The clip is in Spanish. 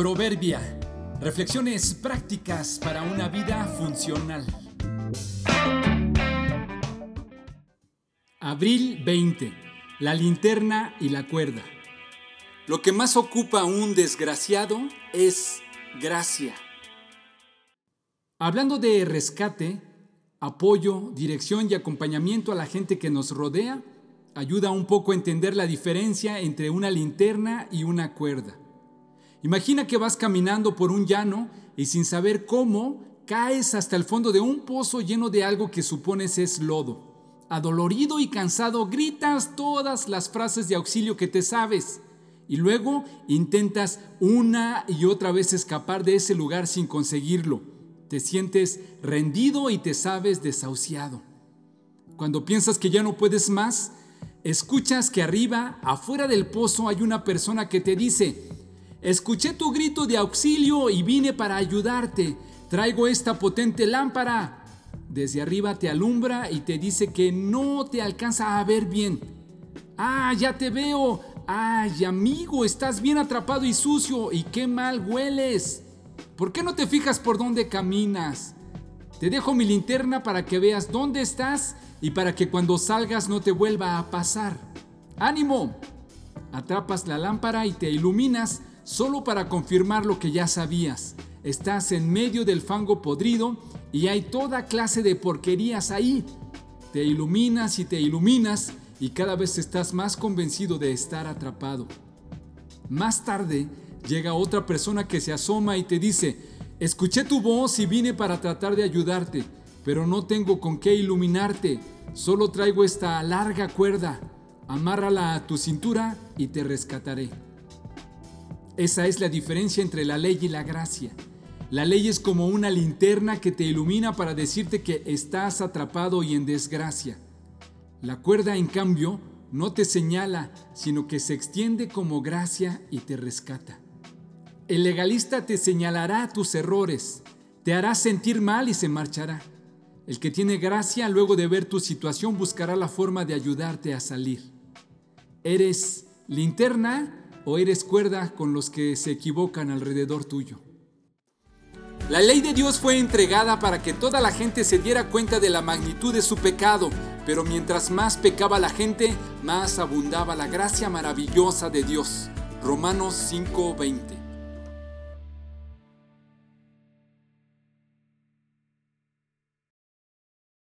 Proverbia. Reflexiones prácticas para una vida funcional. Abril 20. La linterna y la cuerda. Lo que más ocupa a un desgraciado es gracia. Hablando de rescate, apoyo, dirección y acompañamiento a la gente que nos rodea, ayuda un poco a entender la diferencia entre una linterna y una cuerda. Imagina que vas caminando por un llano y sin saber cómo caes hasta el fondo de un pozo lleno de algo que supones es lodo. Adolorido y cansado gritas todas las frases de auxilio que te sabes y luego intentas una y otra vez escapar de ese lugar sin conseguirlo. Te sientes rendido y te sabes desahuciado. Cuando piensas que ya no puedes más, escuchas que arriba, afuera del pozo, hay una persona que te dice, Escuché tu grito de auxilio y vine para ayudarte. Traigo esta potente lámpara. Desde arriba te alumbra y te dice que no te alcanza a ver bien. Ah, ya te veo. Ay, amigo, estás bien atrapado y sucio y qué mal hueles. ¿Por qué no te fijas por dónde caminas? Te dejo mi linterna para que veas dónde estás y para que cuando salgas no te vuelva a pasar. ¡Ánimo! Atrapas la lámpara y te iluminas solo para confirmar lo que ya sabías. Estás en medio del fango podrido y hay toda clase de porquerías ahí. Te iluminas y te iluminas y cada vez estás más convencido de estar atrapado. Más tarde llega otra persona que se asoma y te dice, escuché tu voz y vine para tratar de ayudarte, pero no tengo con qué iluminarte, solo traigo esta larga cuerda, amárrala a tu cintura y te rescataré. Esa es la diferencia entre la ley y la gracia. La ley es como una linterna que te ilumina para decirte que estás atrapado y en desgracia. La cuerda, en cambio, no te señala, sino que se extiende como gracia y te rescata. El legalista te señalará tus errores, te hará sentir mal y se marchará. El que tiene gracia, luego de ver tu situación, buscará la forma de ayudarte a salir. ¿Eres linterna o eres cuerda con los que se equivocan alrededor tuyo. La ley de Dios fue entregada para que toda la gente se diera cuenta de la magnitud de su pecado, pero mientras más pecaba la gente, más abundaba la gracia maravillosa de Dios. Romanos 5:20